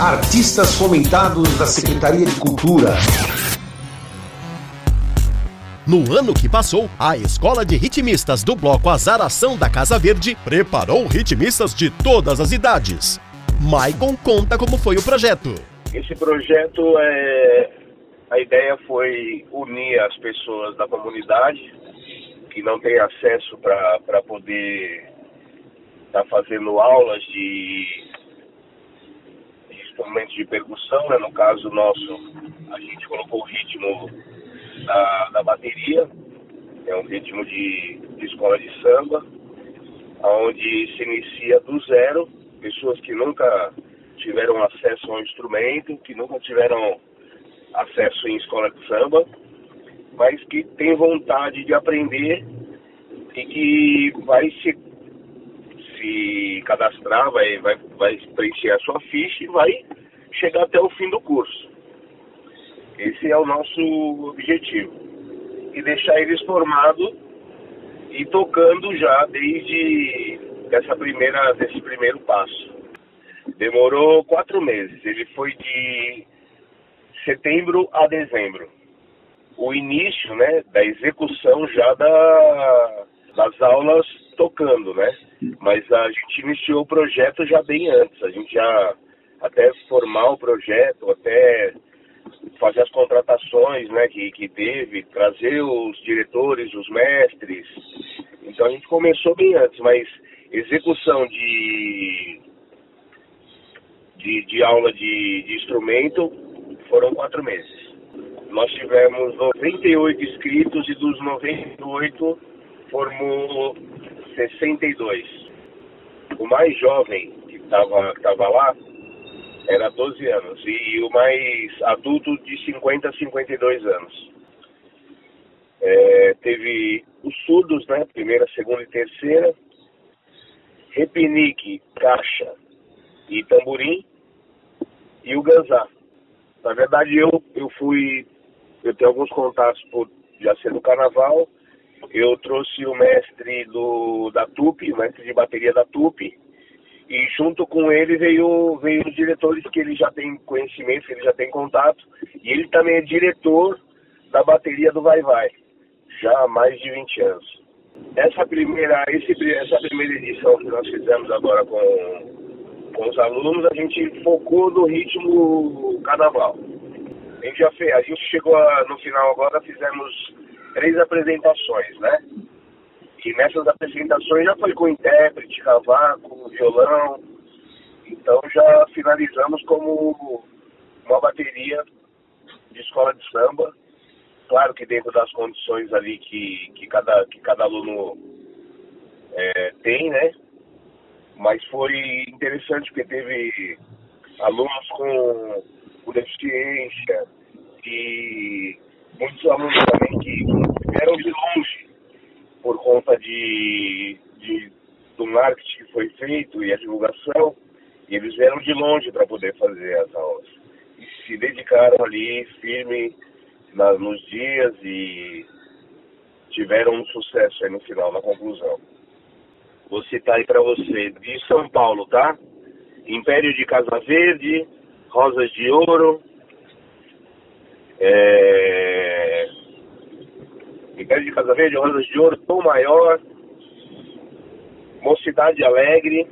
Artistas fomentados da Secretaria de Cultura. No ano que passou, a Escola de Ritmistas do Bloco Azaração da Casa Verde preparou ritmistas de todas as idades. Maicon conta como foi o projeto. Esse projeto é. A ideia foi unir as pessoas da comunidade que não têm acesso para poder estar tá fazendo aulas de, de instrumentos de percussão, né? no caso nosso, a gente colocou o ritmo da, da bateria, é um ritmo de, de escola de samba, onde se inicia do zero, pessoas que nunca tiveram acesso ao instrumento, que nunca tiveram acesso em escola de samba, mas que tem vontade de aprender e que vai se, se cadastrar, vai, vai, vai preencher a sua ficha e vai chegar até o fim do curso. Esse é o nosso objetivo. E deixar eles formados e tocando já desde essa primeira, desse primeiro passo. Demorou quatro meses. Ele foi de setembro a dezembro. O início, né, da execução já da, das aulas tocando, né? Mas a gente iniciou o projeto já bem antes. A gente já até formar o projeto, até fazer as contratações né, que, que teve, trazer os diretores, os mestres. Então a gente começou bem antes, mas execução de, de, de aula de, de instrumento foram quatro meses. Nós tivemos 98 inscritos e dos 98 formou 62. O mais jovem que estava tava lá era 12 anos. E o mais adulto de 50 a 52 anos. É, teve os surdos, né? Primeira, segunda e terceira. Repinique, caixa e tamborim. E o ganzá. Na verdade, eu, eu fui. Eu tenho alguns contatos por já ser do carnaval. Eu trouxe o mestre do, da TUP, o mestre de bateria da TUP, e junto com ele veio, veio os diretores que ele já tem conhecimento, que ele já tem contato, e ele também é diretor da bateria do Vai Vai, já há mais de 20 anos. Essa primeira, esse, essa primeira edição que nós fizemos agora com, com os alunos, a gente focou no ritmo carnaval. A gente já fez, a gente chegou a, no final agora, fizemos três apresentações, né? E nessas apresentações já foi com intérprete, cavaco, violão. Então já finalizamos como uma bateria de escola de samba. Claro que dentro das condições ali que, que, cada, que cada aluno é, tem, né? Mas foi interessante porque teve alunos com, com deficiência e muitos alunos também que vieram de longe por conta de, de do marketing que foi feito e a divulgação, e eles vieram de longe para poder fazer as aulas. E se dedicaram ali firme na, nos dias e tiveram um sucesso aí no final, na conclusão. Vou citar aí para você, de São Paulo, tá? Império de Casa Verde, Rosas de Ouro, é, Império de Casa Verde, Rosas de Ouro, Tom Maior, Mocidade Alegre.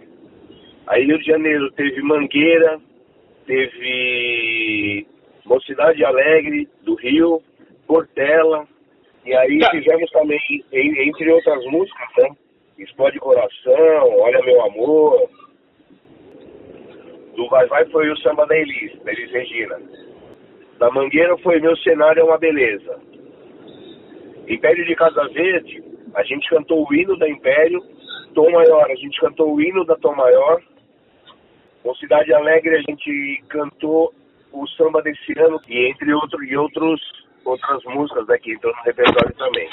Aí Rio de Janeiro teve Mangueira, teve Mocidade Alegre do Rio, Portela. E aí tá. fizemos também, entre outras músicas, né? Explode Coração, Olha Meu Amor. Do Vai Vai foi o samba da Elis, da Elis Regina. Da Mangueira foi Meu Cenário é uma Beleza. Império de Casa Verde, a gente cantou o hino da Império, Tom Maior, a gente cantou o hino da Tom Maior. Com Cidade Alegre, a gente cantou o samba desse ano, e entre outro, e outros, outras músicas daqui, então no repertório também.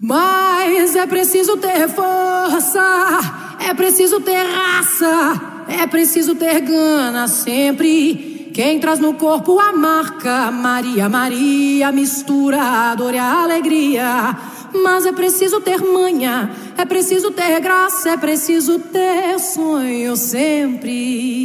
Mas é preciso ter força, é preciso ter raça, é preciso ter gana sempre. Quem traz no corpo a marca Maria, Maria, mistura a dor e a alegria. Mas é preciso ter manha, é preciso ter graça, é preciso ter sonho sempre.